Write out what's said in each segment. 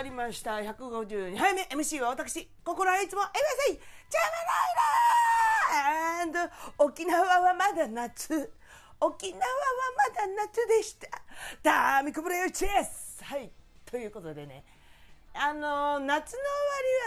はい始まりました。152杯目 MC は私心はいつも MSI ジャムライラー!沖縄はまだ夏。沖縄はまだ夏でした。ダーミコブレイチェス!はい。ということでね。あの夏の終わ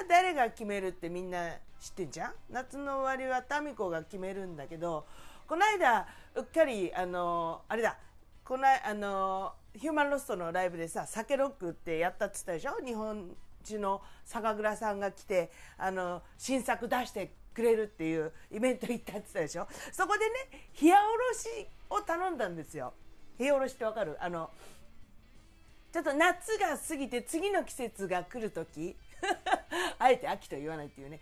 りは誰が決めるってみんな知ってんじゃん？夏の終わりはタミコが決めるんだけどこの間うっかりあのあれだ。このあのヒューマンロストのライブでさ酒ロックってやったって言ったでしょ日本中の酒蔵さんが来てあの新作出してくれるっていうイベント行ったって言ったでしょ。そこでね冷やおろしを頼んだんですよ。冷やおろしってわかる？あのちょっと夏が過ぎて次の季節が来る時。あえて秋と言わないっていうね。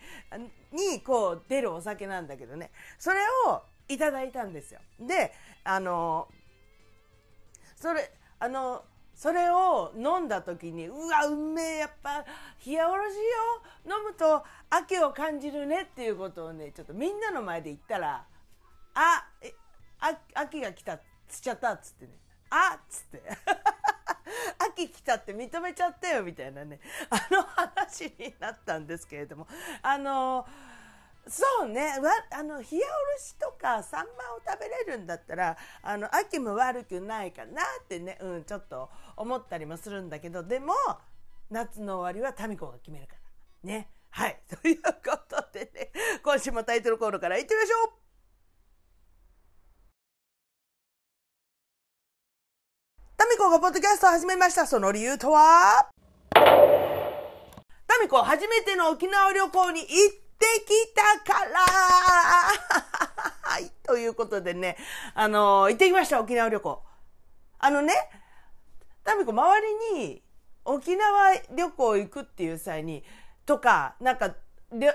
にこう出るお酒なんだけどね。それをいただいたんですよ。であのそれあのそれを飲んだ時にうわうめえやっぱ冷やおろしよ。飲むと秋を感じるねっていうことをねちょっとみんなの前で言ったら「あえあ秋が来た」っつっちゃったっつってね「あっ」つって。秋来たって認めちゃったよみたいなね。あの話になったんですけれども。あのそうね。わあの冷やおろしとかサンマを食べれるんだったらあの秋も悪くないかなってね、うん、ちょっと思ったりもするんだけどでも夏の終わりはタミコが決めるから。ね。はい。ということでね今週もタイトルコールからいってみましょう。タミコがポッドキャストを始めました。その理由とは？タミコ初めての沖縄旅行に行ってきたからはい。ということでね、あのー、行ってきました、沖縄旅行。あのね、タミコ周りに沖縄旅行行くっていう際に、とか、なんか、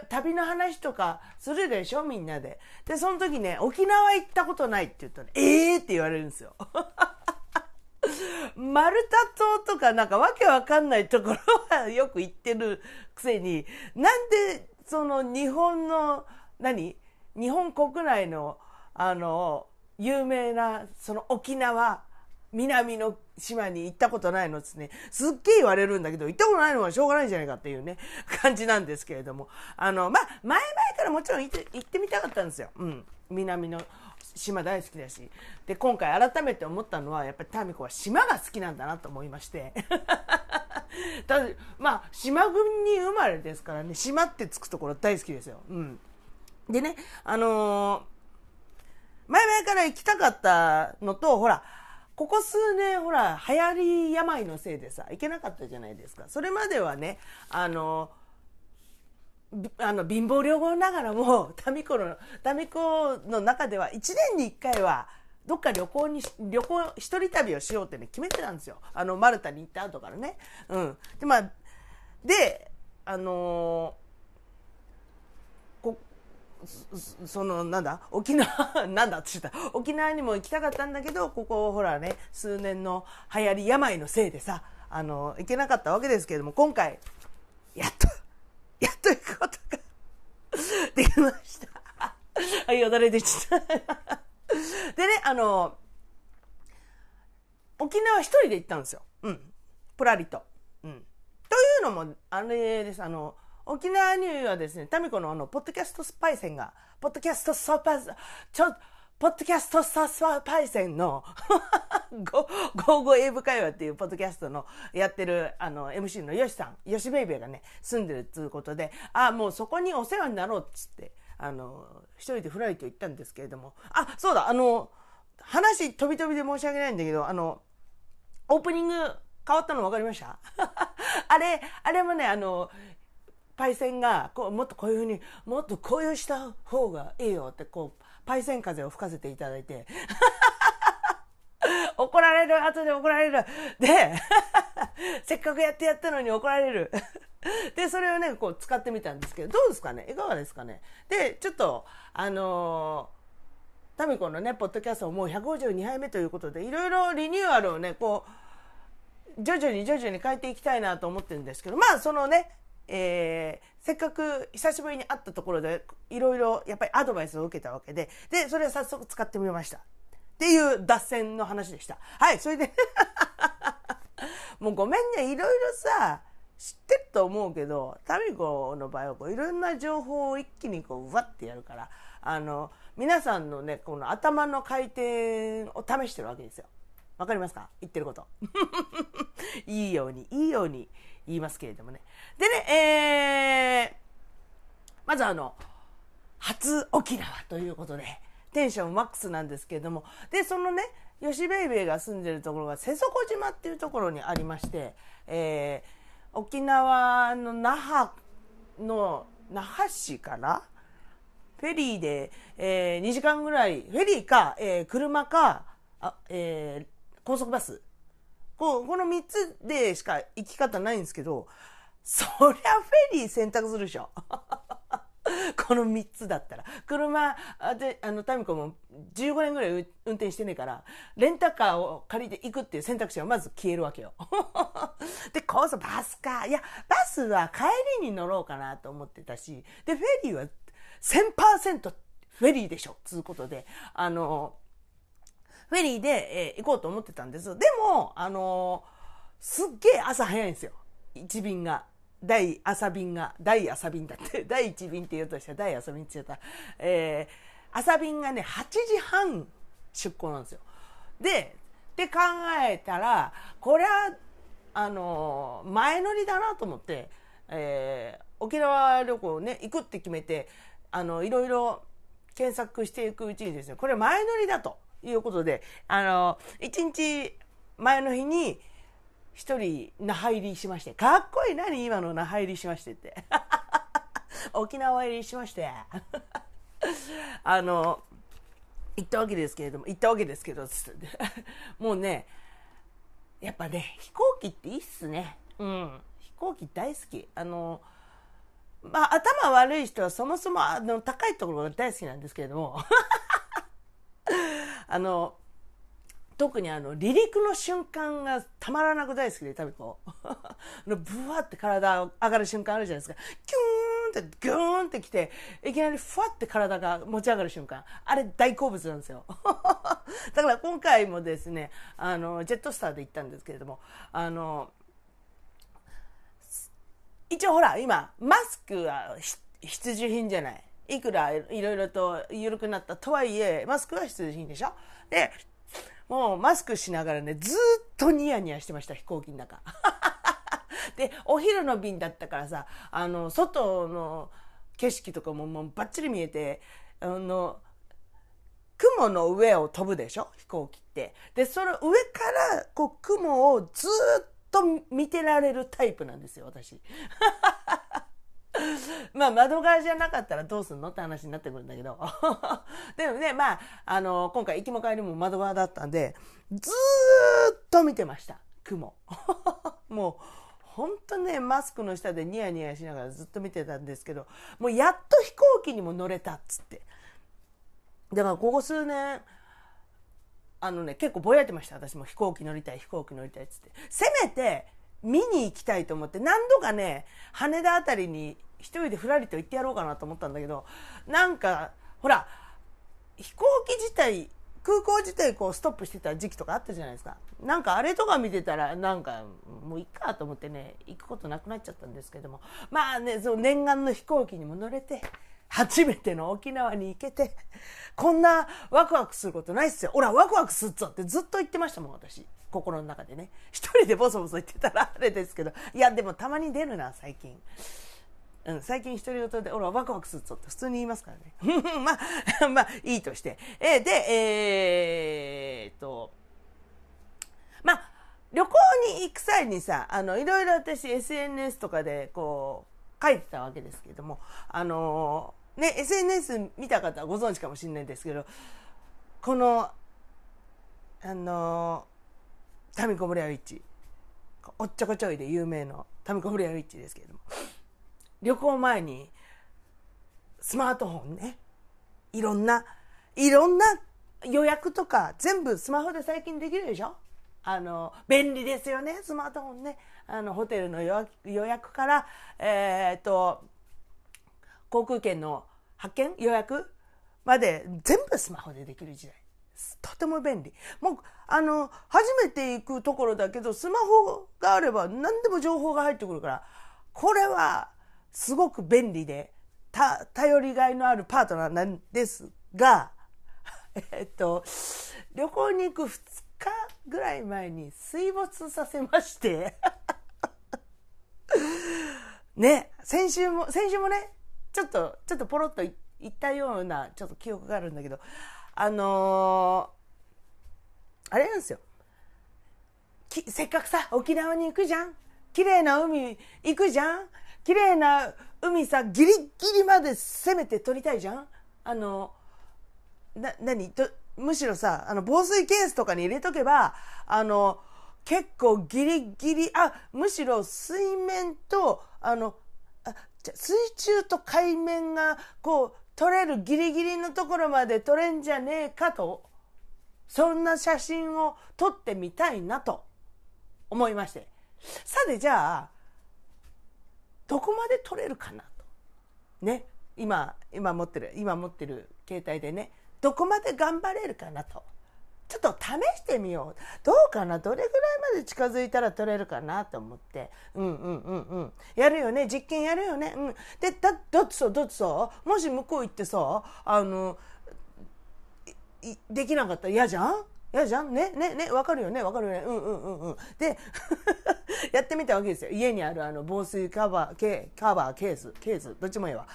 旅の話とかするでしょみんなで。で、その時ね、沖縄行ったことないって言ったら、ええー、って言われるんですよ。マルタ島とかなんかわけわかんないところはよく行ってるくせに、なんでその日本の、何？日本国内の、あの、有名な、その沖縄、南の島に行ったことないのですね。すっげえ言われるんだけど、行ったことないのはしょうがないんじゃないかっていうね、感じなんですけれども。あの、まあ、前々からもちろん行って行ってみたかったんですよ。うん。南の島大好きだし。で、今回改めて思ったのは、やっぱりタミコは島が好きなんだなと思いまして。た だ、まあ、島軍に生まれですからね、島ってつくところ大好きですよ。うん。でね、あのー、前々から行きたかったのと、ほら、ここ数年、ほら、流行り病のせいでさ、行けなかったじゃないですか。それまではね、あのー、あの、貧乏両合ながらも、タミコの、タミコの中では1年に1回は、どっか旅行に、旅行、一人旅をしようってね、決めてたんですよ。あの、マルタに行った後からね。うん。で、まあ、で、あのー、こ、その、なんだ、沖縄、なんだって言った。沖縄にも行きたかったんだけど、ここ、ほらね、数年の流行り病のせいでさ、あの、行けなかったわけですけれども、今回、やっと、やっと行くことが できました。はい、よだれでした。でね、あの、沖縄一人で行ったんですよ。うん。ぷらりと。うん。というのも、あれです、あの、沖縄にはですね、タミコのあの、ポッドキャストスパイセンが、ポッドキャストスパイセン、ちょ、ポッドキャストスパイセンの ゴーゴー英語会話っていうポッドキャストのやってるあの MC のヨシさん、ヨシベイベーがね、住んでるっていうことで、ああ、もうそこにお世話になろうっつって、あの、一人でフライト行ったんですけれども、あ、そうだ、あの、話飛び飛びで申し訳ないんだけど、あの、オープニング変わったの分かりました？あれ、あれもね、あの、パイセンが、こう、もっとこういうふうに、もっとこういうした方がいいよって、こう、パイセン風を吹かせていただいて、怒られる、後で怒られる。で、せっかくやってやったのに怒られる。で、それをね、こう使ってみたんですけど、どうですかね？いかがですかね？で、ちょっと、あのー、タミコのね、ポッドキャストもう152杯目ということで、いろいろリニューアルをね、こう、徐々に徐々に変えていきたいなと思ってるんですけど、まあ、そのね、えー、せっかく久しぶりに会ったところで、いろいろやっぱりアドバイスを受けたわけで、で、それを早速使ってみました。っていう脱線の話でした。はい、それで もうごめんねいろいろさ知ってると思うけどタミコの場合はこういろんな情報を一気にこううわってやるからあの皆さんのねこの頭の回転を試してるわけですよ。わかりますか？言ってること。いいように、いいように言いますけれどもね。でね、えー、まずあの、初沖縄ということで、テンションマックスなんですけれども、で、そのね、吉ベイベーが住んでるところが瀬底島っていうところにありまして、えー、沖縄の那覇の那覇市からフェリーで、えー、2時間ぐらい、フェリーか、えー、車か、あえー、高速バス。ここの3つでしか行き方ないんですけど、そりゃフェリー選択するでしょ。この3つだったら。車で、あの、タミコも15年ぐらい運転してねえから、レンタカーを借りて行くっていう選択肢がまず消えるわけよ。で、高速バスか。いや、バスは帰りに乗ろうかなと思ってたし、で、フェリーは1000%フェリーでしょつうことで、あの、フェリーで、えー、行こうと思ってたんです。でも、あのすっげえ朝早いんですよ。一便が。大朝便が、大朝便だって、第一便って言うとしたら大朝便って言ったら、えー、朝便がね、8時半出港なんですよ。で、って考えたら、これは、あの前乗りだなと思って、えー、沖縄旅行ね、行くって決めて、あの、いろいろ検索していくうちにですね、これ前乗りだということで、あの、一日前の日に、一人那覇入りしまして、かっこいい何？今の那覇入りしましてって。沖縄入りしまして。あの、行ったわけですけれども、行ったわけですけど、つって もうね、やっぱね、飛行機っていいっすね。うん。飛行機大好き。あの、まあ、頭悪い人はそもそもあの高いところが大好きなんですけれどもあの特にあの離陸の瞬間がたまらなく大好きで多分こうブワって体上がる瞬間あるじゃないですか。キューンってギューンってきていきなりふわって体が持ち上がる瞬間。あれ大好物なんですよ。だから今回もですねあのジェットスターで行ったんですけれどもあの一応ほら、今、マスクは必需品じゃない。いくらいろいろと緩くなったとはいえ、マスクは必需品でしょ。で、もうマスクしながらね、ずっとニヤニヤしてました、飛行機の中。で、お昼の便だったからさ、あの、外の景色とかももうバッチリ見えて、あの、雲の上を飛ぶでしょ？飛行機って。で、その上から、こう、雲をずっと見てられるタイプなんですよ、私。まあ窓側じゃなかったらどうすんの？って話になってくるんだけど。でもね、まあ、あの、今回行きも帰りも窓側だったんで、ずーっと見てました。雲。もう、ほんとね、マスクの下でニヤニヤしながらずっと見てたんですけど、もうやっと飛行機にも乗れたっつって。だからここ数年、あのね、結構ぼやいてました。私も飛行機乗りたい、飛行機乗りたいっつって。せめて、見に行きたいと思って、何度かね、羽田あたりに一人でふらりと行ってやろうかなと思ったんだけど、なんか、ほら、飛行機自体、空港自体こうストップしてた時期とかあったじゃないですか。なんかあれとか見てたら、なんかもういっかと思ってね、行くことなくなっちゃったんですけども。まあね、その念願の飛行機にも乗れて、初めての沖縄に行けて、こんなワクワクすることないっすよ。ほら、ワクワクすっぞってずっと言ってましたもん、私。心の中でね。一人でボソボソ言ってたらあれですけど。いや、でもたまに出るな、最近。うん、最近独り言で、ほら、ワクワクするぞって普通に言いますからね。まあ、まあ、いいとして。えー、で、えー、と、まあ、旅行に行く際にさ、あの、いろいろ私 SNS とかでこう、書いてたわけですけども、あのね、SNS 見た方はご存知かもしれないですけど、この、あのタミコブレアウィッチ、おっちょこちょいで有名のタミコブレアウィッチですけれども、旅行前にスマートフォンね、いろんな、いろんな予約とか全部スマホで最近できるでしょ？あの、便利ですよね、スマートフォンね。あの、ホテルの予約から、えー、っと、航空券の発券予約まで全部スマホでできる時代。とても便利。もう、あの、初めて行くところだけど、スマホがあれば何でも情報が入ってくるから、これはすごく便利で、た、頼りがいのあるパートナーなんですが、えっと、旅行に行く2日ぐらい前に水没させまして ね、先週も、先週もね、ちょっと、ちょっとポロッと言ったような、ちょっと記憶があるんだけど、あのー、あれなんですよ。せっかくさ、沖縄に行くじゃん綺麗な海行くじゃん綺麗な海さ、ギリギリまで攻めて撮りたいじゃん？あの、な、何？と、むしろさ、あの、防水ケースとかに入れとけば、あの、結構ギリギリ、あ、むしろ水面と、あの、あ水中と海面がこう撮れるギリギリのところまで撮れんじゃねえかと、そんな写真を撮ってみたいなと思いまして。さてじゃあ、どこまで撮れるかなと。ね。今、今持ってる、今持ってる携帯でね、どこまで頑張れるかなと。ちょっと試してみよう。どうかな？どれぐらいまで近づいたら取れるかなと思って。うんうんうんうん。やるよね。実験やるよね。うん。で、だ、だってさ、だってさ、もし向こう行ってさ、あの、できなかったら嫌じゃん？嫌じゃんねねねわかるよねわかるよねうんうんうんうん。で、やってみたわけですよ。家にあるあの防水カバー、ケカバー、ケース、ケース、どっちもいいわ。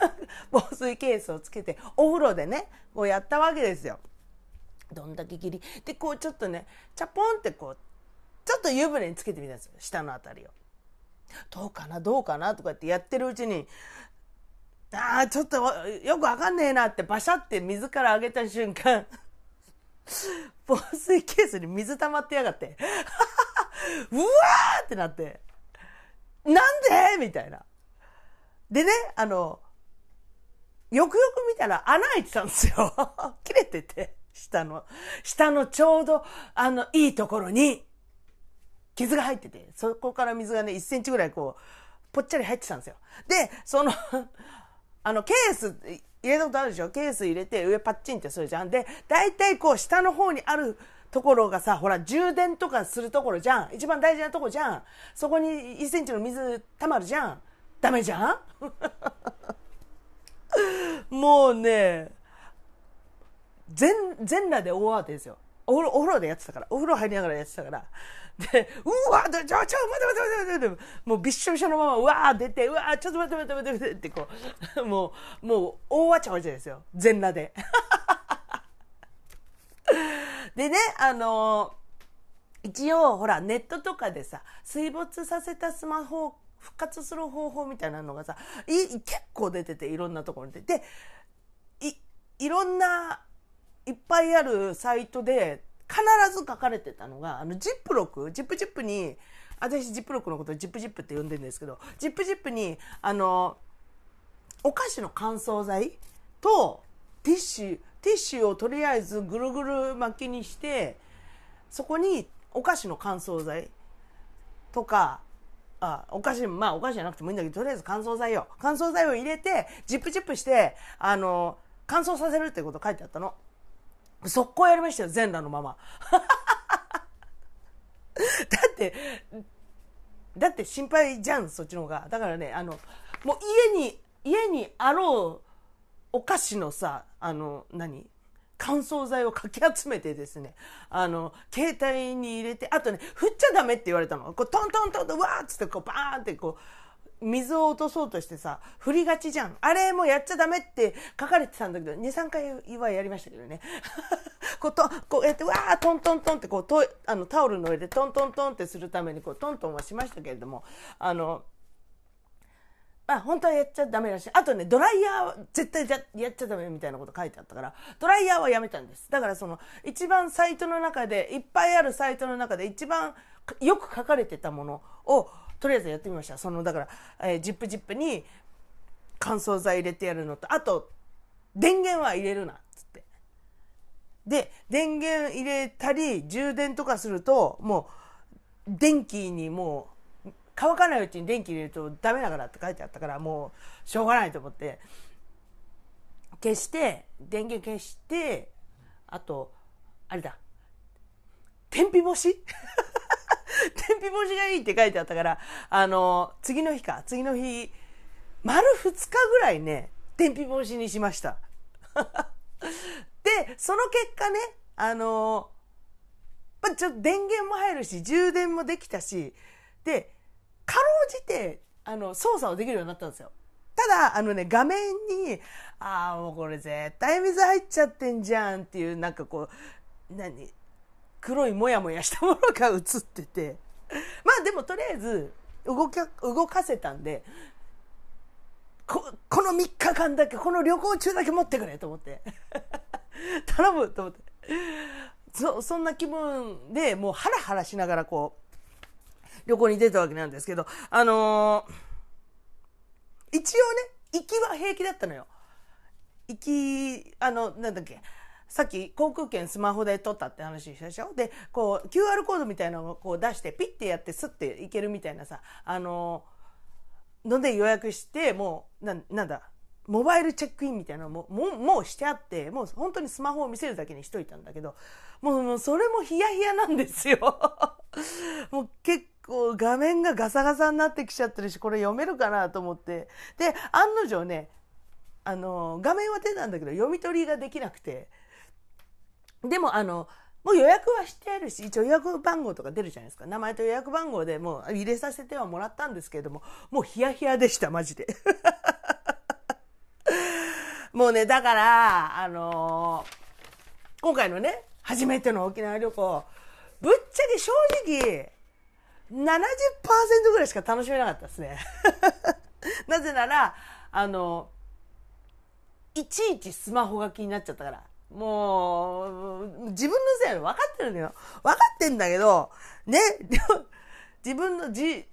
防水ケースをつけて、お風呂でね、こうやったわけですよ。どんだけ切り。で、こうちょっとね、チャポンってこう、ちょっと湯船につけてみたんですよ。下のあたりを。どうかな？どうかな？とかってやってるうちに、ああ、ちょっとよくわかんねえなってバシャって水から上げた瞬間、防水ケースに水溜まってやがって、うわーってなって、なんで？みたいな。でね、あの、よくよく見たら穴開いてたんですよ。切れてて。下の、下のちょうど、あの、いいところに、傷が入ってて、そこから水がね、1センチぐらいこう、ぽっちゃり入ってたんですよ。で、そのあの、ケース、入れたことあるでしょ？ケース入れて上パッチンってするじゃん。で、大体こう、下の方にあるところがさ、ほら、充電とかするところじゃん。一番大事なとこじゃん。そこに1センチの水溜まるじゃん。ダメじゃん？もうね、全、全裸で大慌てですよ。お風呂、お風呂でやってたから、お風呂入りながらやってたから。で、うわちょ、ちょ、待て待て待て待て待てもうびっしょびしょのまま、うわー出て、うわちょっと待って待って待ってってこう、もう、もう、大わちゃわちゃですよ。全裸で。でね、あのー、一応、ほら、ネットとかでさ、水没させたスマホ復活する方法みたいなのがさ、い結構出てて、いろんなところで。で、い、いろんないっぱいあるサイトで必ず書かれてたのが、あの、ジップロック、ジップジップに、私ジップロックのことをジップジップって呼んでるんですけど、ジップジップに、あの、お菓子の乾燥剤とティッシュ、ティッシュをとりあえずぐるぐる巻きにして、そこにお菓子の乾燥剤とか、あ、お菓子、まあお菓子じゃなくてもいいんだけど、とりあえず乾燥剤を、乾燥剤を入れて、ジップジップして、あの、乾燥させるってこと書いてあったの。速攻やりましたよ、全裸のまま。だって、だって心配じゃん、そっちの方が。だからね、あの、もう家に、家にあろうお菓子のさ、あの、何？乾燥剤をかき集めてですね、あの、携帯に入れて、あとね、振っちゃダメって言われたの。こうトントントンと、わーっつって、こう、バーンってこう、水を落とそうとしてさ、振りがちじゃん。あれもやっちゃダメって書かれてたんだけど、2、3回はやりましたけどね。こうと、こうやって、わー、トントントンって、こう、とあのタオルの上でトントントンってするために、こう、トントンはしましたけれども、あの、まあ、本当はやっちゃダメだしい、あとね、ドライヤーは絶対やっちゃダメみたいなこと書いてあったから、ドライヤーはやめたんです。だからその、一番サイトの中で、いっぱいあるサイトの中で一番よく書かれてたものを、とりあえずやってみました。その、だから、えー、ジップジップに乾燥剤入れてやるのと、あと、電源は入れるな、つって。で、電源入れたり、充電とかすると、もう、電気にもう、乾かないうちに電気入れるとダメだからって書いてあったから、もう、しょうがないと思って、消して、電源消して、あと、あれだ。天日干し？天日干しがいいって書いてあったから、あの、次の日か、次の日、丸2日ぐらいね、天日干しにしました。で、その結果ね、あの、まあ、ちょっと電源も入るし、充電もできたし、で、かろうじて、あの、操作をできるようになったんですよ。ただ、あのね、画面に、ああ、もうこれ絶対水入っちゃってんじゃんっていう、なんかこう、何黒いもやもやしたものが映ってて。まあでもとりあえず、動か、動かせたんで、ここの3日間だけ、この旅行中だけ持ってくれと思って。頼むと思って。そ、そんな気分でもうハラハラしながらこう、旅行に出たわけなんですけど、あのー一応ね、行きは平気だったのよ。行き、あの、なんだっけ、さっき航空券スマホで撮ったって話したでしょ？で、こう、QR コードみたいなのをこう出して、ピッてやってスッて行けるみたいなさ、あの、ので予約して、もう、な、なんだ、モバイルチェックインみたいなのも、もう、もうしてあって、もう本当にスマホを見せるだけにしといたんだけど、もう、もうそれもヒヤヒヤなんですよ。もう結構画面がガサガサになってきちゃってるし、これ読めるかなと思って。で、案の定ね、あの、画面は出たんだけど、読み取りができなくて。でも、あの、もう予約はしてあるし、一応予約番号とか出るじゃないですか。名前と予約番号でもう入れさせてはもらったんですけれども、もうヒヤヒヤでした、マジで。もうね、だから、あのー、今回のね、初めての沖縄旅行、ぶっちゃけ正直、70%ぐらいしか楽しめなかったですね。なぜなら、あの、いちいちスマホが気になっちゃったから。もう、自分のせい分かってるのよ。分かってんだけど、ね、自分のじ、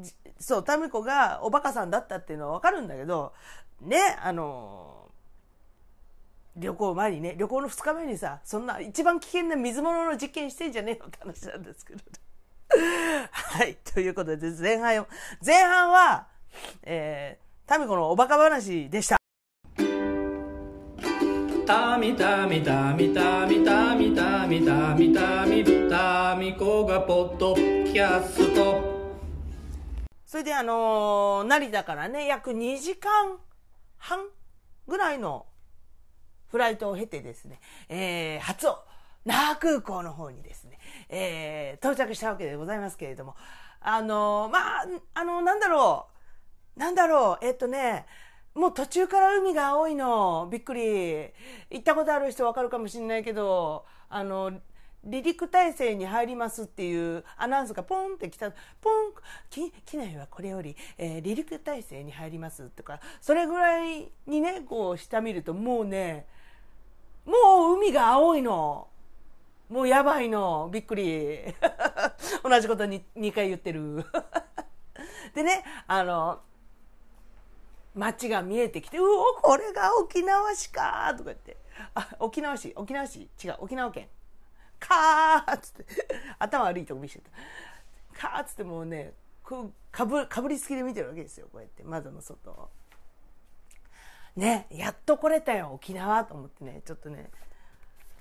じそう、タミコがおバカさんだったっていうのは分かるんだけど、ね、あの、旅行前にね、旅行の2日目にさ、そんな一番危険な水物の実験してんじゃねえよって話なんですけど。はい。ということで、前半、前半は、えー、タミコのおバカ話でした。タミタミタミタミタミタミタミタミタミコがポッドキャスト。それであのー、成田からね、約2時間半ぐらいのフライトを経てですね、えー、初を、那覇空港の方にですね、えー、到着したわけでございますけれども、あの、まあ、あの、なんだろう、なんだろう、えっとね、もう途中から海が青いの、びっくり。行ったことある人わかるかもしれないけど、あの、離陸体制に入りますっていうアナウンスがポンって来た、ポン、機内はこれより、えー、離陸体制に入りますとか、それぐらいにね、こう下見るともうね、もう海が青いの。もうやばいの。びっくり。同じことに2回言ってる。でね、あの、街が見えてきて、うお、これが沖縄市かとか言って。あ、沖縄市、沖縄市、違う、沖縄県。かーっつって、頭悪いとこ見せてた。かーっつってもうね、かぶ、かぶりつきで見てるわけですよ。こうやって、窓の外を。ね、やっと来れたよ、沖縄と思ってね、ちょっとね、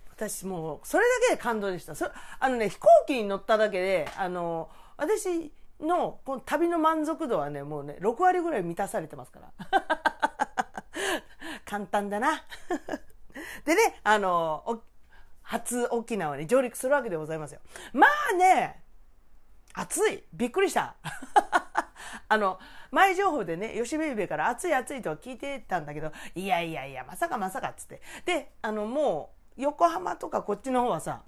私もう、それだけで感動でした。そあのね、飛行機に乗っただけで、あの、私の、この旅の満足度はね、もうね、6割ぐらい満たされてますから。簡単だな。でね、あの、初沖縄に上陸するわけでございますよ。まあね、暑い。びっくりした。あの、前情報でね、吉ベイベから暑い暑いとは聞いてたんだけど、いやいやいや、まさかまさかっつって。で、あの、もう、横浜とかこっちの方はさ、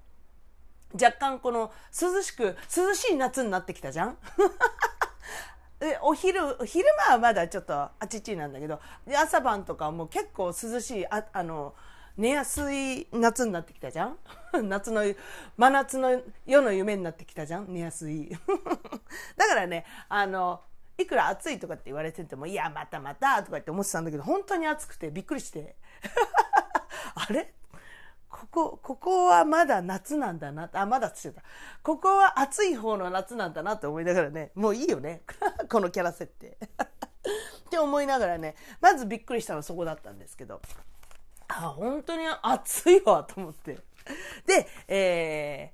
若干この涼しく、涼しい夏になってきたじゃん？でお昼、昼間はまだちょっとあちちなんだけど、朝晩とかもう結構涼しい、ああの、寝やすい夏になってきたじゃん？夏の、真夏の夜の夢になってきたじゃん？寝やすい。だからね、あの、いくら暑いとかって言われてても、いや、またまたとかって思ってたんだけど、本当に暑くてびっくりして。あれ？ここ、ここはまだ夏なんだな。あ、まだつってた。ここは暑い方の夏なんだなって思いながらね、もういいよね。このキャラ設定。って思いながらね、まずびっくりしたのはそこだったんですけど、あ、本当に暑いわと思って。で、え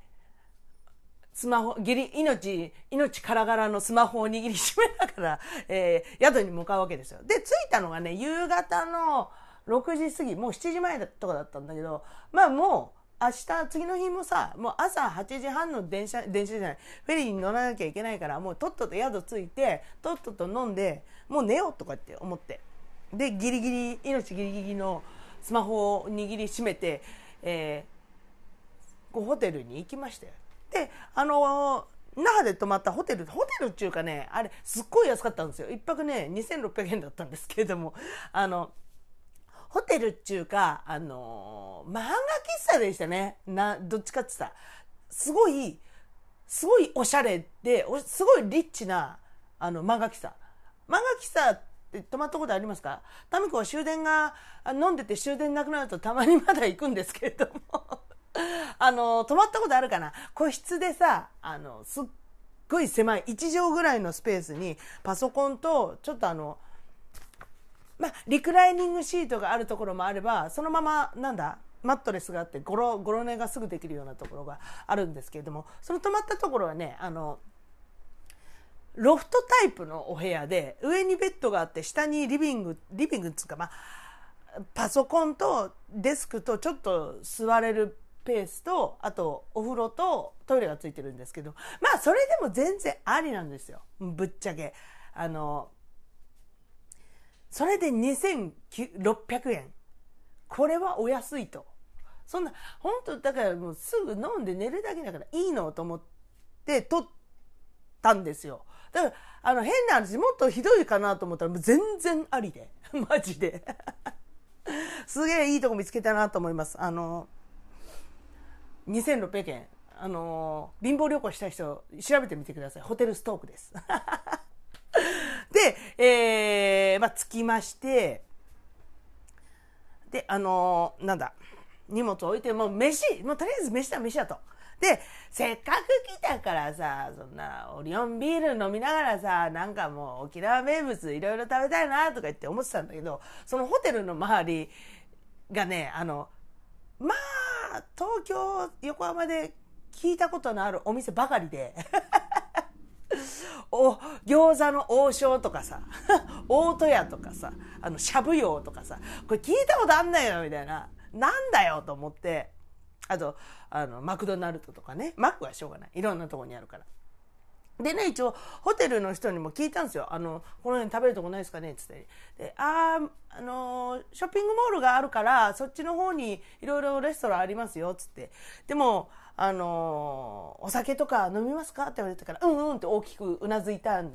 ー、スマホ、ギリ、命、命からがらのスマホを握りしめながら、えー、宿に向かうわけですよ。で、着いたのがね、夕方の6時過ぎ、もう7時前とかだったんだけど、まあもう、明日、次の日もさ、もう朝8時半の電車、電車じゃない、フェリーに乗らなきゃいけないから、もうとっとと宿着いて、とっとと飲んで、もう寝ようとかって思って。で、ギリギリ、命ギリギリのスマホを握りしめて、えー、ホテルに行きましたよ。で、あのー、那覇で泊まったホテル、ホテルっていうかね、あれ、すっごい安かったんですよ。一泊ね、2600円だったんですけれども、あの、ホテルっていうか、あのー、漫画喫茶でしたね。な、どっちかって言ったら。すごい、すごいおしゃれで、すごいリッチな、あの、漫画喫茶。漫画喫茶って泊まったことありますか？タミコは終電が、飲んでて終電なくなるとたまにまだ行くんですけれども。あの、泊まったことあるかな？個室でさ、あの、すっごい狭い、1畳ぐらいのスペースに、パソコンと、ちょっとあの、まあ、リクライニングシートがあるところもあれば、そのまま、なんだ、マットレスがあって、ゴロ、ゴロ寝がすぐできるようなところがあるんですけれども、その泊まったところはね、あの、ロフトタイプのお部屋で、上にベッドがあって、下にリビング、リビングっていうか、まあ、パソコンとデスクとちょっと座れるペースと、あとお風呂とトイレがついてるんですけど、まあそれでも全然ありなんですよ。ぶっちゃけ。あの、それで2600円。これはお安いと。そんな、本当だからもうすぐ飲んで寝るだけだからいいのと思って取ったんですよ。だから、あの変な話、もっとひどいかなと思ったらもう全然ありで。マジで。すげえいいとこ見つけたなと思います。あの、2600円。あの、貧乏旅行したい人、調べてみてください。ホテルストークです。で、えー、まあ、着きまして、で、あのー、なんだ、荷物置いて、もう飯、もうとりあえず飯だ飯だと。で、せっかく来たからさ、そんな、オリオンビール飲みながらさ、なんかもう沖縄名物いろいろ食べたいなとか言って思ってたんだけど、そのホテルの周りがね、あの、まあ、東京、横浜で聞いたことのあるお店ばかりでお、餃子の王将とかさ、大戸屋とかさ、あの、しゃぶ用とかさ、これ聞いたことあんないよ、みたいな。なんだよ、と思って。あと、あの、マクドナルドとかね。マックはしょうがない。いろんなとこにあるから。でね、一応、ホテルの人にも聞いたんですよ。あの、この辺食べるとこないですかね？つって。で、ああ、あのー、ショッピングモールがあるから、そっちの方にいろいろレストランありますよ。つって。でも、あの、お酒とか飲みますか？って言われたから、うんうんって大きくうなずいたん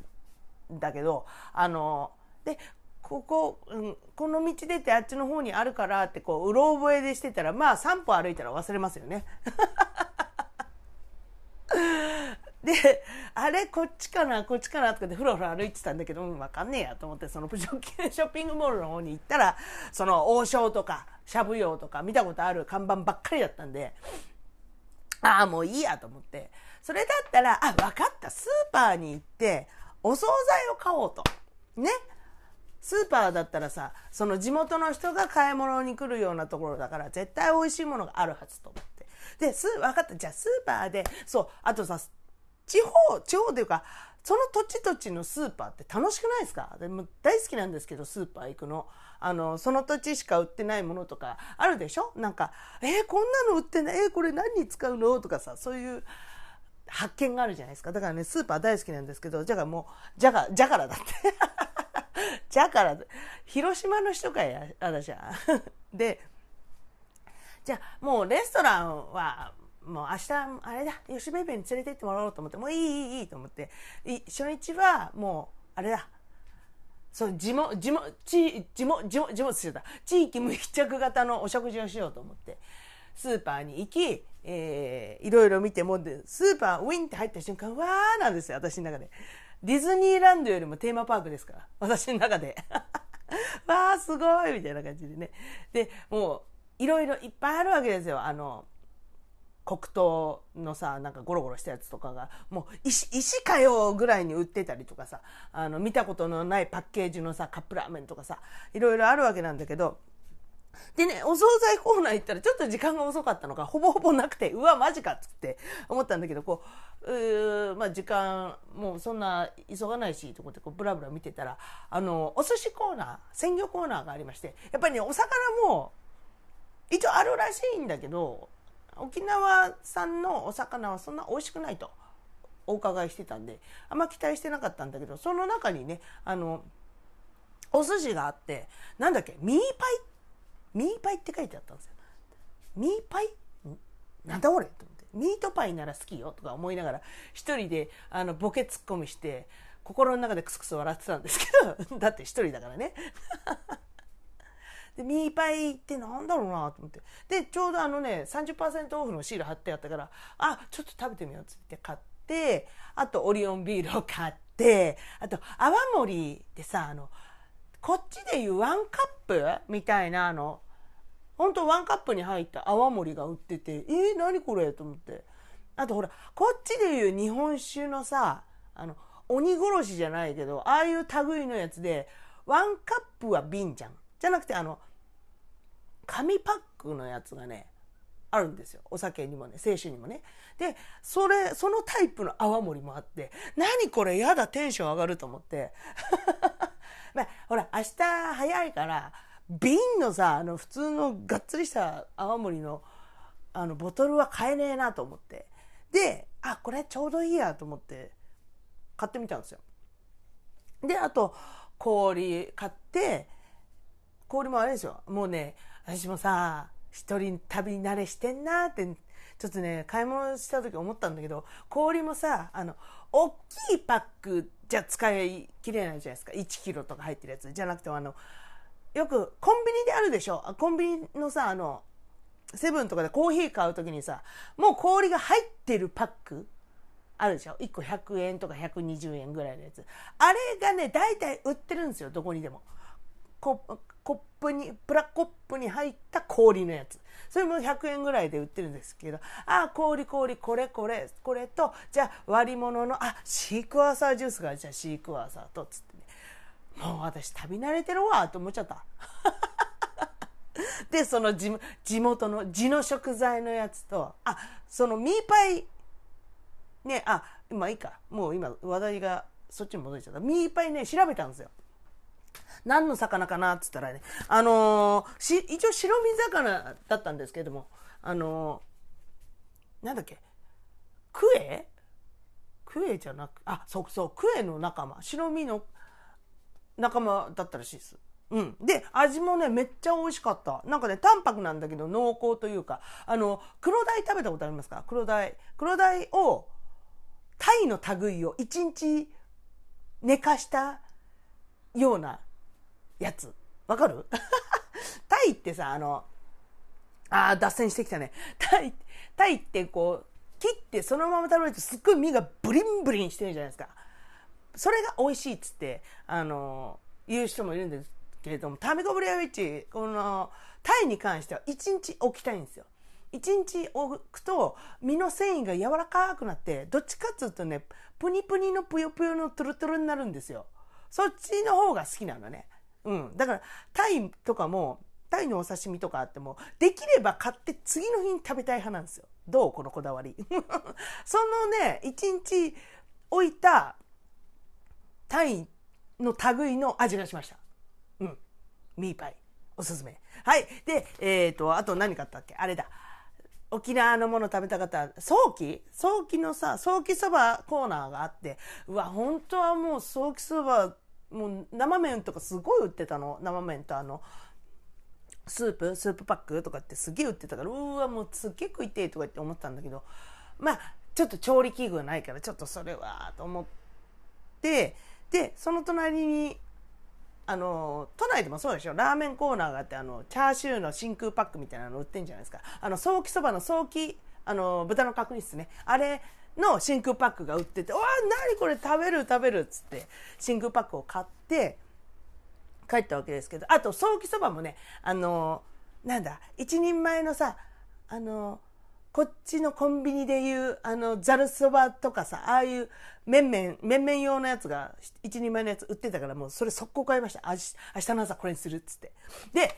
だけど、あの、で、ここ、うん、この道出てあっちの方にあるからってこう、うろ覚えでしてたら、まあ3歩歩いたら忘れますよね。で、あれこっちかなこっちかなとかでふらふら歩いてたんだけど、うん、わかんねえやと思って、そのショッピングモールの方に行ったら、その王将とか、しゃぶ用とか見たことある看板ばっかりだったんで、ああ、もういいやと思って。それだったら、あ、わかった。スーパーに行って、お惣菜を買おうと。ね。スーパーだったらさ、その地元の人が買い物に来るようなところだから、絶対美味しいものがあるはずと思って。で、スー、分かった。じゃあスーパーで、そう、あとさ、地方、地方というか、その土地土地のスーパーって楽しくないですか？でも大好きなんですけど、スーパー行くの。あの、その土地しか売ってないものとかあるでしょ？なんか、えー、こんなの売ってない、えー、これ何に使うの？とかさ、そういう発見があるじゃないですか。だからね、スーパー大好きなんですけど、じゃがもう、じゃが、じゃからだって。じゃから、広島の人かや、私は。で、じゃあもうレストランはもう明日、あれだ、吉部ベに連れてってもらおうと思って、もういい、いい、いいと思って、初日はもう、あれだ、そう、地元、地元、地、地元、地元、地元してた。地域密着型のお食事をしようと思って、スーパーに行き、えー、いろいろ見ても、スーパーウィンって入った瞬間、わーなんですよ、私の中で。ディズニーランドよりもテーマパークですから、私の中で。わー、すごいみたいな感じでね。で、もう、いろいろいっぱいあるわけですよ。あの、黒糖のさなんかゴロゴロしたやつとかがもう石石かよぐらいに売ってたりとかさあの見たことのないパッケージのさカップラーメンとかさいろいろあるわけなんだけどでね、お惣菜コーナー行ったらちょっと時間が遅かったのか、ほぼほぼなくて、うわ、マジかっつって思ったんだけど、こう、うまあ時間、もうそんな急がないし、と思ってこうブラブラ見てたら、あの、お寿司コーナー、鮮魚コーナーがありまして、やっぱりね、お魚も、一応あるらしいんだけど、沖縄産のお魚はそんな美味しくないとお伺いしてたんで、あんま期待してなかったんだけど、その中にね、あの、お寿司があって、なんだっけ、ミーパイ？ミーパイって書いてあったんですよ。ミーパイ？なんだ俺と思って。ミートパイなら好きよとか思いながら、一人であのボケツッコミして、心の中でクスクス笑ってたんですけど、だって一人だからね。で、ミーパイってなんだろうなと思って。で、ちょうどあのね、30%オフのシール貼ってあったから、あ、ちょっと食べてみようっつって買って、あとオリオンビールを買って、あと泡盛ってさ、あの、こっちでいうワンカップ？みたいなあの、本当ワンカップに入った泡盛が売ってて、えー、何これと思って。あとほら、こっちでいう日本酒のさ、あの、鬼殺しじゃないけど、ああいう類のやつで、ワンカップは瓶じゃん。じゃなくて、あの、紙パックのやつがね、あるんですよ。お酒にもね、清酒にもね。で、それ、そのタイプの泡盛もあって、何これやだ、テンション上がると思って。まあ、ほら、明日早いから、瓶のさ、あの、普通のがっつりした泡盛の、あの、ボトルは買えねえなと思って。で、あ、これちょうどいいやと思って、買ってみたんですよ。で、あと、氷買って、氷もあれですよ。もうね、私もさ、一人旅慣れしてんなって、ちょっとね、買い物した時思ったんだけど、氷もさ、あの、大きいパックじゃ使い切れないじゃないですか。1キロとか入ってるやつ。じゃなくてあの、よくコンビニであるでしょコンビニのさ、あの、セブンとかでコーヒー買う時にさ、もう氷が入ってるパックあるでしょ ?1 個100円とか120円ぐらいのやつ。あれがね、大体売ってるんですよ、どこにでも。コップに、プラコップに入った氷のやつ。それも100円ぐらいで売ってるんですけど、あ、氷氷、これこれ、これと、じゃあ割り物の、あ、シークワーサージュースが、じゃあシークワーサーと、つってね。もう私旅慣れてるわ、と思っちゃった。で、その地地元の地の食材のやつと、あ、そのミーパイ、ね、あ、まあいいか。もう今話題がそっちに戻っちゃった。ミーパイね、調べたんですよ。何の魚かなっつったらね、あのー、一応白身魚だったんですけども、あのー、なんだっけ、クエ？クエじゃなく、あ、そうそう、クエの仲間、白身の仲間だったらしいです。うん。で、味もね、めっちゃ美味しかった。なんかね、淡白なんだけど濃厚というか、あの、黒鯛食べたことありますか？黒鯛。黒鯛を、タイの類を一日寝かしたようなやつ。わかる？タイってさ、あの、ああ、脱線してきたね。タイ、タイってこう、切ってそのまま食べるとすっごい身がブリンブリンしてるじゃないですか。それが美味しいっつって、あの、言う人もいるんですけれども、タミコブレアウィッチ、この、タイに関しては1日置きたいんですよ。1日置くと身の繊維が柔らかくなってどっちかっつうとねプニプニのぷよぷよのトゥルトゥルになるんですよそっちの方が好きなのねうん。だから、タイとかも、タイのお刺身とかあっても、できれば買って次の日に食べたい派なんですよ。どう？このこだわり。そのね、一日置いたタイの類の味がしました。うん。ミーパイ。おすすめ。はい。で、えっ、ー、と、あと何買ったっけ？あれだ。沖縄のもの食べた方、早期早期のさ、早期そばコーナーがあって、うわ、本当はもう早期そばもう生麺とかすごい売ってたの。生麺とあのスープスープパックとかってすげえ売ってたからうわもうすっげえ食いてえとかって思ったんだけどまあちょっと調理器具ないからちょっとそれはと思ってでその隣にあの都内でもそうでしょ。ラーメンコーナーがあってあのチャーシューの真空パックみたいなの売ってんじゃないですか。あのソーキそばのソーキあの豚の角煮ですね。あれの真空パックが売ってて、わあ、何これ食べる食べるっつって、真空パックを買って、帰ったわけですけど、あと、ソーキそばもね、あの、なんだ、一人前のさ、あの、こっちのコンビニでいう、あの、ざるそばとかさ、ああいう麺麺、麺麺用のやつが、一人前のやつ売ってたから、もうそれ速攻買いました。明日の朝これにするっつって。で、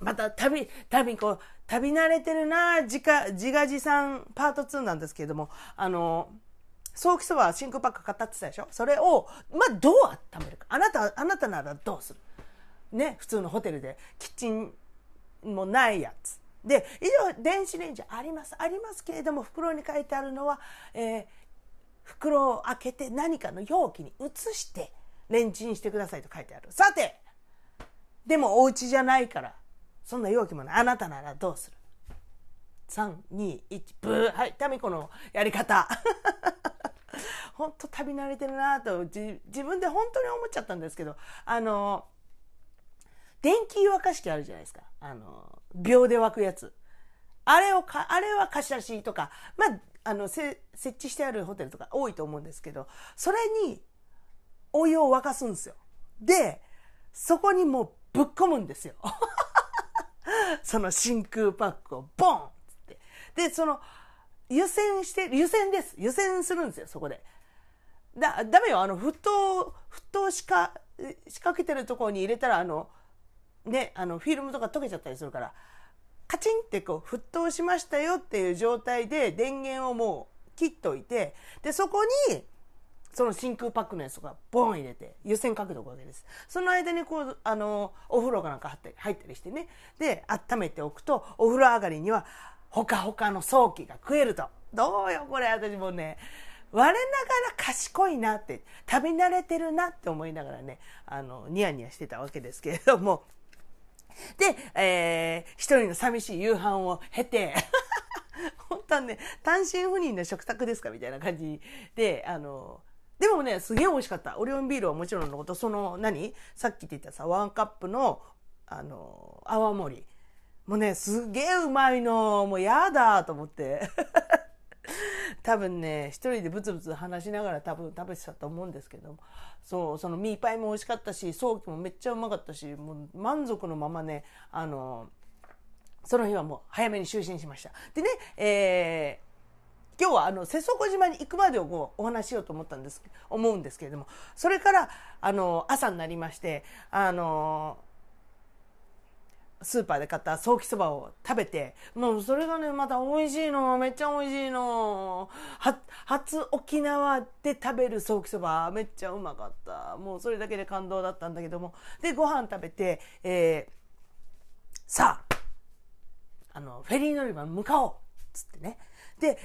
また旅、旅こう、旅慣れてるな、自家、自画自賛パート2なんですけれども、あの、早期そば真空パック買ったって言ったでしょ？それを、まあ、どう温めるか？あなた、あなたならどうする？ね、普通のホテルでキッチンもないやつ。で、以上、電子レンジあります。ありますけれども、袋に書いてあるのは、えー、袋を開けて何かの容器に移してレンチンしてくださいと書いてある。さて、でもお家じゃないから、そんな容器もない。あなたならどうする ?3、2、1、ブー。はい、タミコのやり方。本当旅慣れてるなと自分で本当に思っちゃったんですけど、あの、電気湯沸かし器あるじゃないですか。あの、秒で沸くやつ。あれをか、あれは貸し出しとか、まあ、あの、設置してあるホテルとか多いと思うんですけど、それにお湯を沸かすんですよ。で、そこにもうぶっ込むんですよ。その真空パックをボンって。で、その、湯煎して、湯煎です。湯煎するんですよ、そこで。だ、ダメよ。あの、沸騰、沸騰しか、仕掛けてるところに入れたら、あの、ね、あの、フィルムとか溶けちゃったりするから、カチンってこう、沸騰しましたよっていう状態で電源をもう切っといて、で、そこに、その真空パックのやつとかボン入れて湯煎かけておくわけです。その間にこう、あの、お風呂かなんか入ったりしてね。で、温めておくと、お風呂上がりには、ほかほかの早期が食えると。どうよ、これ、私もね、我ながら賢いなって、食べ慣れてるなって思いながらね、あの、ニヤニヤしてたわけですけれども、で、えー、一人の寂しい夕飯を経て 本当はね、単身赴任の食卓ですかみたいな感じで、あの、でもね、すげえ美味しかった。オリオンビールはもちろんのこと、その何、さっき言ってたさ、ワンカップの、あの、泡盛。もうね、すげえうまいの。もうやだと思って。多分ね、一人でブツブツ話しながら多分食べてたと思うんですけども、そう、そのミーパイも美味しかったし、早期もめっちゃうまかったし、もう満足のままね、あの、その日はもう早めに就寝しました。でね、えー、今日はあの瀬底島に行くまでをこうお話しようと思ったんです思うんですけれどもそれからあの朝になりましてあのスーパーで買ったソーキそばを食べて、もうそれがね、また美味しいの。めっちゃ美味しいの。は、初沖縄で食べるソーキそば、めっちゃうまかった。もうそれだけで感動だったんだけども。で、ご飯食べて、えー、さあ、あの、フェリー乗り場に向かおうつってね。で、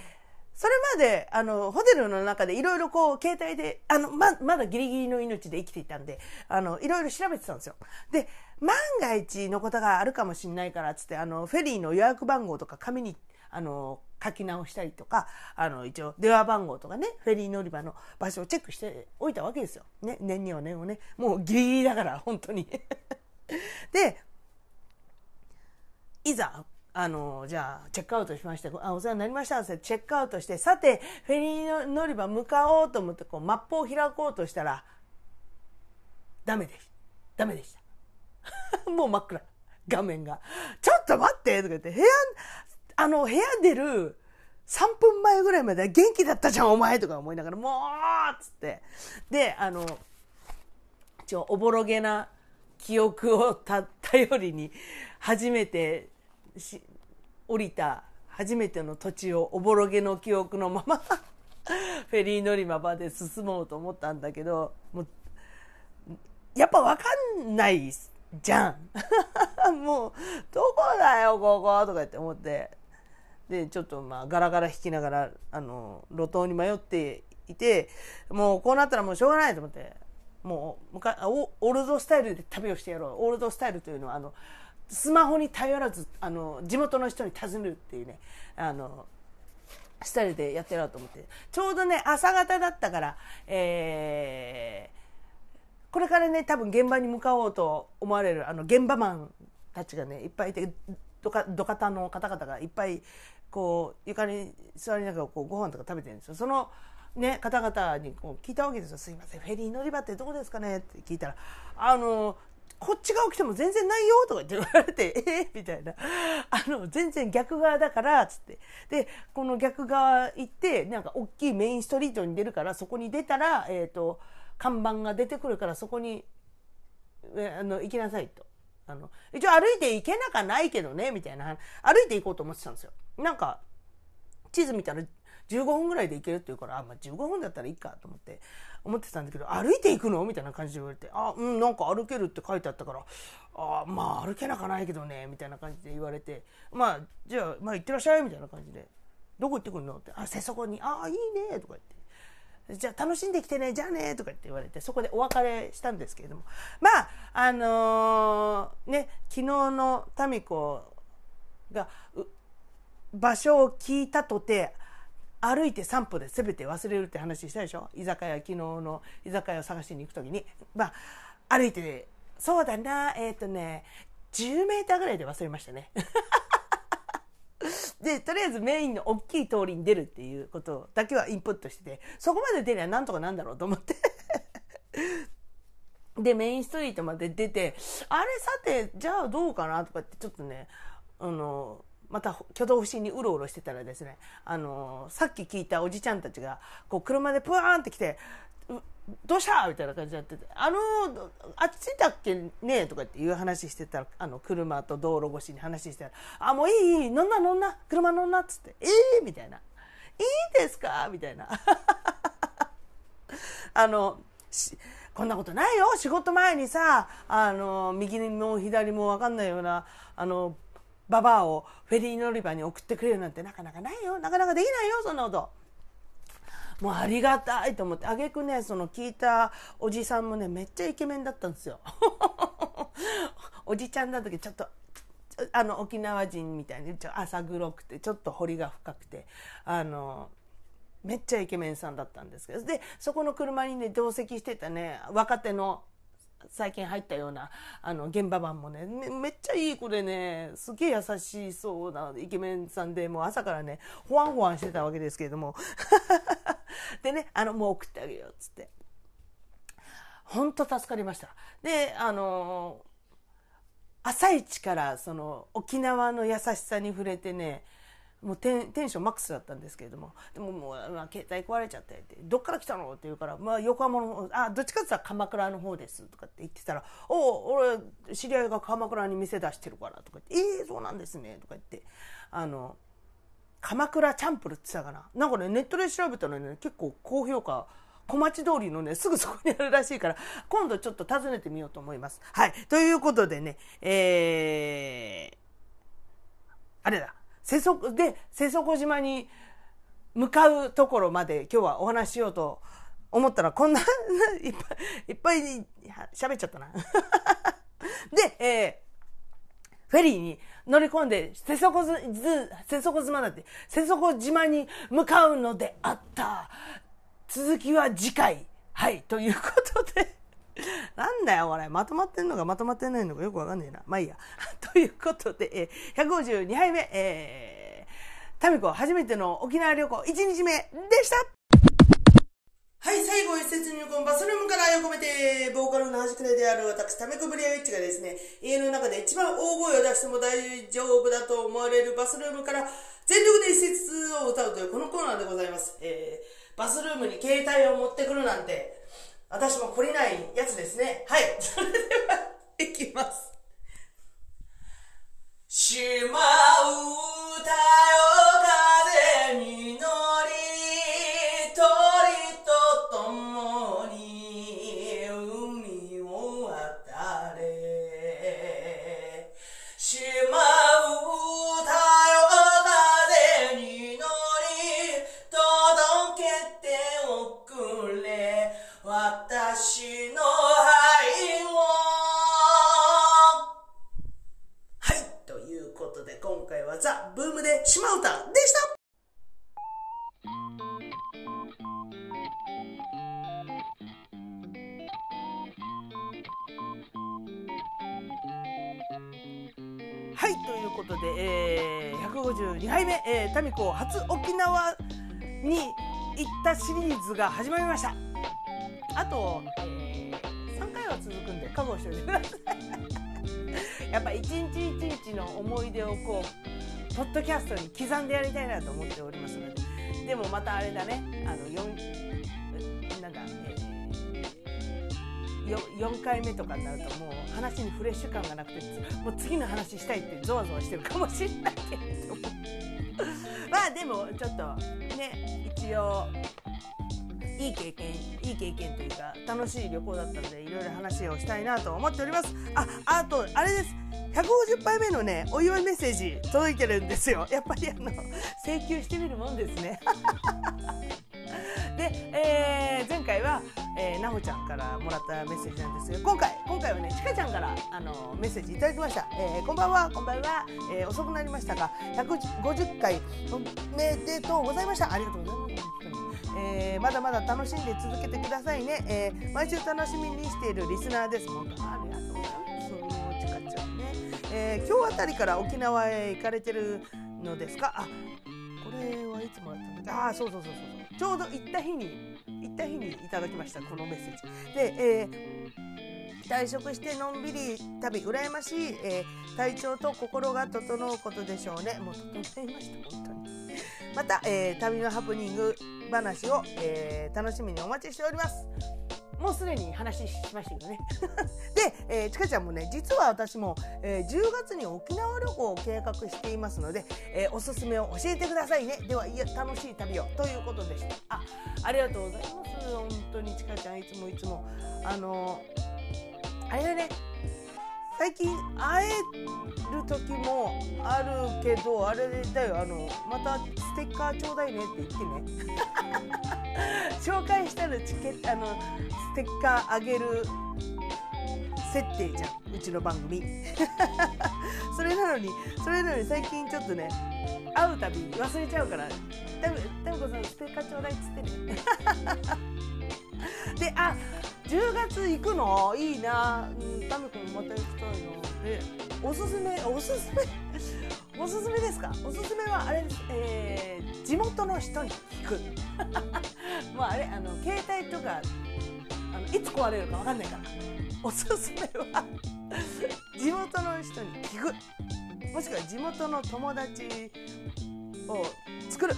それまで、あの、ホテルの中でいろいろこう、携帯で、あの、ま、まだギリギリの命で生きていたんで、あの、いろいろ調べてたんですよ。で、万が一のことがあるかもしれないから、つって、あの、フェリーの予約番号とか紙に、あの、書き直したりとか、あの、一応、電話番号とかね、フェリー乗り場の場所をチェックしておいたわけですよ。ね、年には年をね、もうギリギリだから、本当に。で、いざ、あの、じゃあ、チェックアウトしまして、あ、お世話になりましたってチェックアウトして、さて、フェリー乗り場向かおうと思って、こう、マップを開こうとしたら、ダメでした。ダメでした。もう真っ暗。画面が。ちょっと待ってとか言って、部屋、あの、部屋出る3分前ぐらいまで元気だったじゃん、お前とか思いながら、もうつって。で、あの、ちょ、おぼろげな記憶をた、頼りに、初めてし降りた初めての土地をおぼろげの記憶のまま フェリー乗り場まで進もうと思ったんだけどもうやっぱ分かんないじゃん。もうどこだよこことか言って思って。でちょっとまあガラガラ引きながらあの路頭に迷っていてもうこうなったらもうしょうがないと思って。もうオールドスタイルで旅をしてやろう。オールドスタイルというのはあのスマホに頼らずあの地元の人に尋ねるっていうねあのスタイルでやってやろうと思ってちょうどね朝方だったから、えー、これからね多分現場に向かおうと思われるあの現場マンたちがねいっぱいいてどかどかたの方々がいっぱいこう床に座りながらこうご飯とか食べてるんですよ。そのね、方々にこう聞いたわけですよ。すいません、フェリー乗り場ってどこですかね？って聞いたら、あの、こっち側来ても全然ないよとか言われて、えー、みたいな。あの、全然逆側だから、つって。で、この逆側行って、なんか大きいメインストリートに出るから、そこに出たら、えっ、ー、と、看板が出てくるから、そこに、えあの、行きなさいと。あの一応歩いて行けなかないけどねみたいな歩いて行こうと思ってたんですよなんか地図見たら15分ぐらいで行けるって言うからあ、まあ、15分だったらいいかと思って思ってたんだけど歩いて行くの？みたいな感じで言われてあうんなんか歩けるって書いてあったからあまあ歩けなかないけどねみたいな感じで言われてまあじゃあまあ行ってらっしゃいみたいな感じでどこ行ってくるの？ってあ瀬底にあいいねとか言って。じゃあ楽しんできてねじゃあねとかって言われてそこでお別れしたんですけれども。まああのー、ね昨日の民子が場所を聞いたとて歩いて3歩で全て忘れるって話したでしょ？居酒屋昨日の居酒屋を探しに行く時に。まあ歩いてそうだなえっ、ー、とね10メーターぐらいで忘れましたね。で、とりあえずメインの大きい通りに出るっていうことだけはインプットしてて、そこまで出りゃなんとかなんだろうと思って。で、メインストリートまで出て、あれさて、じゃあどうかなとかってちょっとね、あの、また挙動不審にうろうろしてたらですね、あの、さっき聞いたおじちゃんたちが、こう車でプワーンって来て、どうした？みたいな感じでやってて、あの、あっちだっけね？とかっていう話してたら、あの、車と道路越しに話してたら、あ、もういい、いい、乗んな乗んな、車乗んなっつって、ええー、みたいな。いいですか？みたいな。あの、こんなことないよ。仕事前にさ、あの、右も左もわかんないような、あの、ババアをフェリー乗り場に送ってくれるなんてなかなかないよ。なかなかできないよ、そんなこと。もうありがたいと思ってあげくねその聞いたおじさんもねめっちゃイケメンだったんですよ おじちゃんだ時ちょっとあの沖縄人みたいにちょ浅黒くてちょっと彫りが深くてあのめっちゃイケメンさんだったんですけどでそこの車にね同席してたね若手の最近入ったようなあの現場版もねめっちゃいい子でねすげえ優しそうなイケメンさんでもう朝からねほわんほわんしてたわけですけれども でね、あの、もう送ってあげようっつって。本当助かりました。で、あの朝一からその沖縄の優しさに触れてね、もうテンテンションマックスだったんですけれども、でももう、まあ、携帯壊れちゃってって、どっから来たのって言うから、まあ、横浜の、あ、どっちかって言ったら鎌倉の方ですとかって言ってたら、おお、俺、知り合いが鎌倉に店出してるからとか言って、ええー、そうなんですねとか言って、あの、鎌倉チャンプルって言ったかななんかねネットで調べたらね結構高評価小町通りのね、すぐそこにあるらしいから、今度ちょっと訪ねてみようと思います。はい。ということでね、えー、あれだ、瀬底、で、瀬底島に向かうところまで今日はお話ししようと思ったら、こんな、いっぱい、いっぱい喋っちゃったな。で、えー、フェリーに乗り込んで、瀬底ず、瀬底島だって、瀬底島に向かうのであった。続きは次回。はい、ということで なんだよ、これ。まとまってんのかまとまってないのかよくわかんねえな。まあいいや。ということで、えー、152杯目、えー、タミコ初めての沖縄旅行1日目でしたはい、最後一節入魂バスルームから横めて、ボーカルの端くれである私、タメコブリアウィッチがですね、家の中で一番大声を出しても大丈夫だと思われるバスルームから全力で一節を歌うというこのコーナーでございます。えー、バスルームに携帯を持ってくるなんて、私も懲りないやつですね。はい、それでは、いきます。しまうたよ風に乗こう初沖縄に行ったシリーズが始まりました。あと、えー、3回は続くんで覚悟しておいてください。やっぱ一日一日の思い出をこうポッドキャストに刻んでやりたいなと思っておりますので。でもまたあれだね。あの4なんだ、えー、4回目とかになるともう話にフレッシュ感がなくてもう次の話したいってゾワゾワしてるかもしれないけれども。でもちょっとね一応いい経験いい経験というか楽しい旅行だったのでいろいろ話をしたいなと思っております。ああとあれです。150杯目のねお祝いメッセージ届いてるんですよ。やっぱりあの請求してみるもんですね。で、えー、前回は、えー、なほちゃんからもらったメッセージなんですが今回今回はねちかちゃんからあのメッセージいただきました、えー、こんばんはこんばんは、えー、遅くなりましたが150回おめでとうございました。ありがとうございます。えー、まだまだ楽しんで続けてくださいね、えー、毎週楽しみにしているリスナーです。本当ありがとうございます。ちかちゃんね、えー、今日あたりから沖縄へ行かれてるのですか？あこれはいつもあったんだ。ああそうそうそうそう。ちょうど行った日にった日にいただきましたこのメッセージ。で、えー、退職してのんびり旅羨ましい、えー、体調と心が整うことでしょうね。もう整いました本当に。また、えー、旅のハプニング話を、えー、楽しみにお待ちしております。もうすでに話しましたけどね。で、えー、ちかちゃんもね実は私も、えー、10月に沖縄旅行を計画していますので、えー、おすすめを教えてくださいね。ではいや楽しい旅をということでした。あありがとうございます。本当にちかちゃんいつもいつも。あのあれだね最近会える時もあるけどあれだよあのまたステッカーちょうだいねって言ってね。紹介したらチケットあのステッカーあげる設定じゃんうちの番組。それなのにそれなのに最近ちょっとね会うたび忘れちゃうから「タムコさんステッカーちょうだい」っつってね。であ10月行くの？いいな、うん、タム君また行きたいな。でおすすめおすすめ？おすすめですか？おすすめはあれです、えー、地元の人に聞く。まああれあの携帯とかあのいつ壊れるか分かんないから。おすすめは地元の人に聞く。もしくは地元の友達を作る。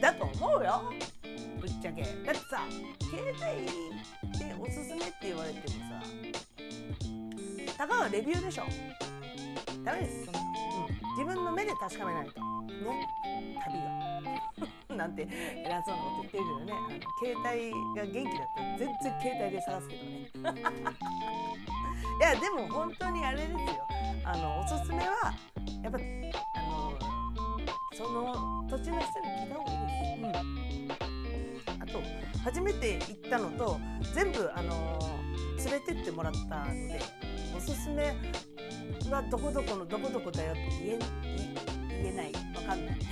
だと思うよ。ぶっちゃけ。だってさ携帯でおすすめって言われてもさたかがレビューでしょ。ダメです。そんな、うん、自分の目で確かめないと。ね。旅が。なんて偉そうなこと言ってるけどね。あの携帯が元気だったら全然携帯で探すけどね。いやでも本当にあれですよ。あのおすすめはやっぱあのその土地の人に聞いた方がいいです、うん、と初めて行ったのと全部あの連れてってもらったのでおすすめはどこどこのどこどこだよって言え言えない。わかんない。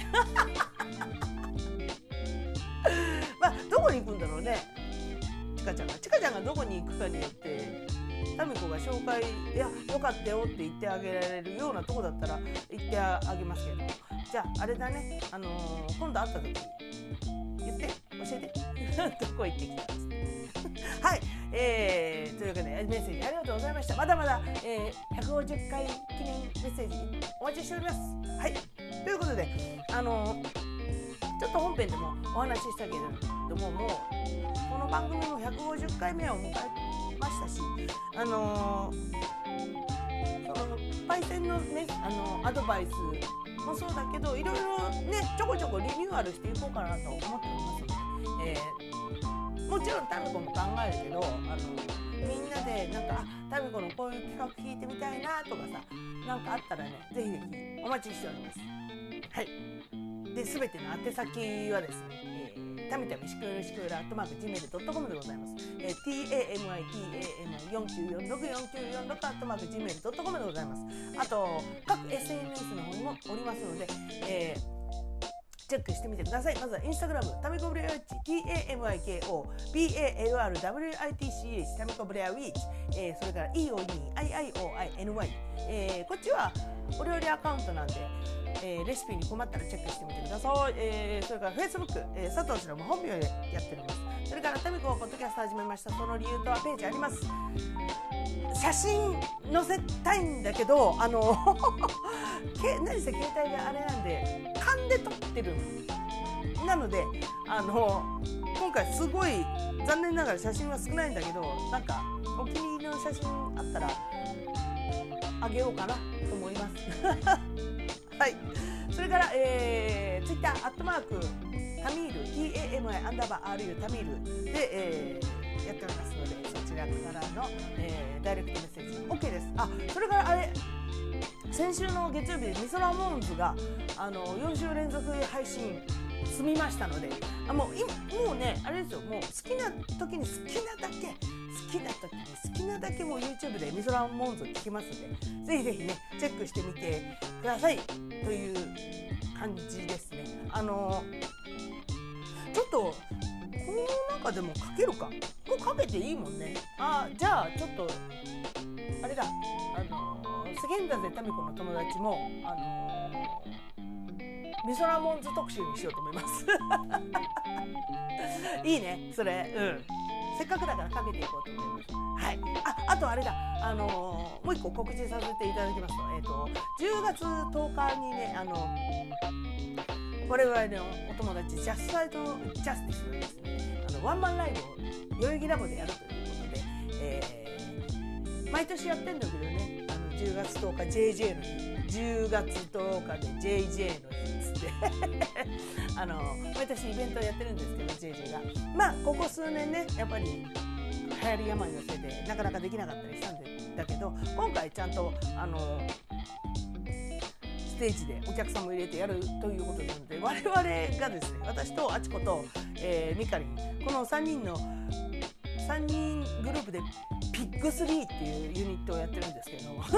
まあどこに行くんだろうね。ちかちゃんが。ちかちゃんがどこに行くかによってタミコが紹介いやよかったよって言ってあげられるようなとこだったら言ってあげますけど。じゃああれだね。あのー、今度会った時言って教えて。どこ行ってきたっつってはい。えー、というわけでメッセージありがとうございました。まだまだ、えー、150回記念メッセージお待ちしております。はい。ということであのちょっと本編でもお話ししたけれどももうこの番組も150回目を迎えましたしあのそのパイセンのねあのアドバイスもそうだけどいろいろねちょこちょこリニューアルしていこうかなと思っておりますので、えー、もちろんタミコも考えるけどあのみんなでなんか「タミコのこういう企画聞いてみたいな」とかさ何かあったらねぜひぜひお待ちしております。はいで全ての宛先はですね、えー、タミタミシクルシクーラートマーク Gmail.com でございます。えー、tamitam49464946 アットマーク Gmail.com でございます。あと各 SNS の方にもおりますので、えーチェックしてみてください。まずはインスタグラム、タミコブレアウィッチ、TAMIKO、BALRWITCH、タミコブレアウィッチ、えー、それから EOEIIOINY、えー、こっちはお料理アカウントなんで、えー、レシピに困ったらチェックしてみてください。えー、それから Facebook、えー、佐藤氏の本名でやっております。それからタミコポッドキャスト始めました。その理由とはページあります。写真載せたいんだけど、あの 何せ携帯があれなんで、勘で撮ってるなのであの今回すごい残念ながら写真は少ないんだけどなんかお気に入りの写真あったらあげようかなと思いますはい。それから、えー、ツイッターアットマークタミール TAMI アンダーバー RU タミールで、えー、やっておりますのでそちらからの、えー、ダイレクトメッセージ OK です。あそれからあれ先週の月曜日ミソラモーンズがあの4週連続配信済みましたのであもういもうねあれですよ。もう好きな時に好きなだけ好きな時に好きなだけもう YouTube でミソラモーンズ聞きますんでぜひぜひねチェックしてみてくださいという感じですね。あのちょっとこの中でもかけるか？もうかけていいもんね。あじゃあちょっとあれだ。あのスゲンダゼタミコの友達もあのミソラモンズ特集にしようと思います。いいねそれ。うん。せっかくだからかけていこうと思います。はい。ああとあれだ。あのもう一個告知させていただきますと。えっ、ー、と10月10日にねあの我々のお友達ジャスサイドジャスティスですね。あのワンマンライブを代々木ラボでやるということで、えー、毎年やってんだけどね。10月10日 JJ の日。10月10日で JJ の日っつって。あの毎年イベントやってるんですけど JJ が。まあここ数年ねやっぱり流行り病のせいでなかなかできなかったりしたんでだけど今回ちゃんとあのステージでお客さんも入れてやるということなので我々がですね私とあちこと、えー、ミカリこの3人の3人グループでピッグ3っていうユニットをやってるんですけれど。も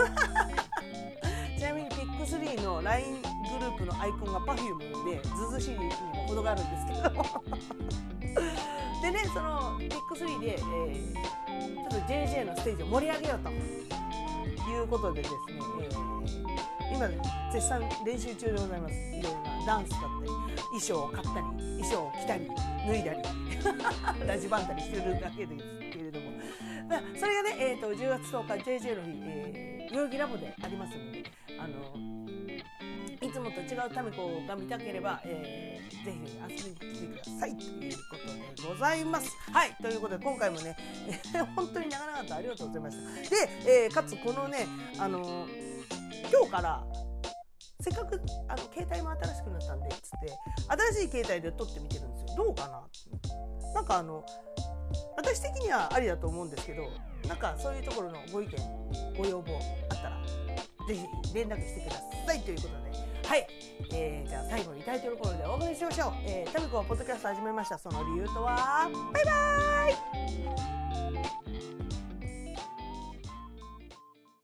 ちなみにピッグ3の LINE グループのアイコンが Perfume でずずしいにも程があるんですけど。でねそのピッグ3で、えー、ちょっと JJ のステージを盛り上げようということでですね、えー今絶賛練習中でございますいろいろなダンスだったり衣装を買ったり衣装を着たり脱いだり ラジバンだりしてるだけです。それがね、えーと、10月10日 JJ の日、えー、代々木ラボでありますのであのいつもと違うタミコが見たければ、えー、ぜひ遊びに来てくださいということでございます。はい、ということで今回もね、本当に長々とありがとうございました。で、えー、かつこのね、あの今日からせっかくあの携帯も新しくなったんでっつって新しい携帯で撮ってみてるんですよどうかななんかあの私的にはありだと思うんですけどなんかそういうところのご意見ご要望あったら是非連絡してくださいということで。はい、えー、じゃあ最後にタイトルコールでお送りしましょう、えー、タミコはポッドキャスト始めました。その理由とは？バイバーイ！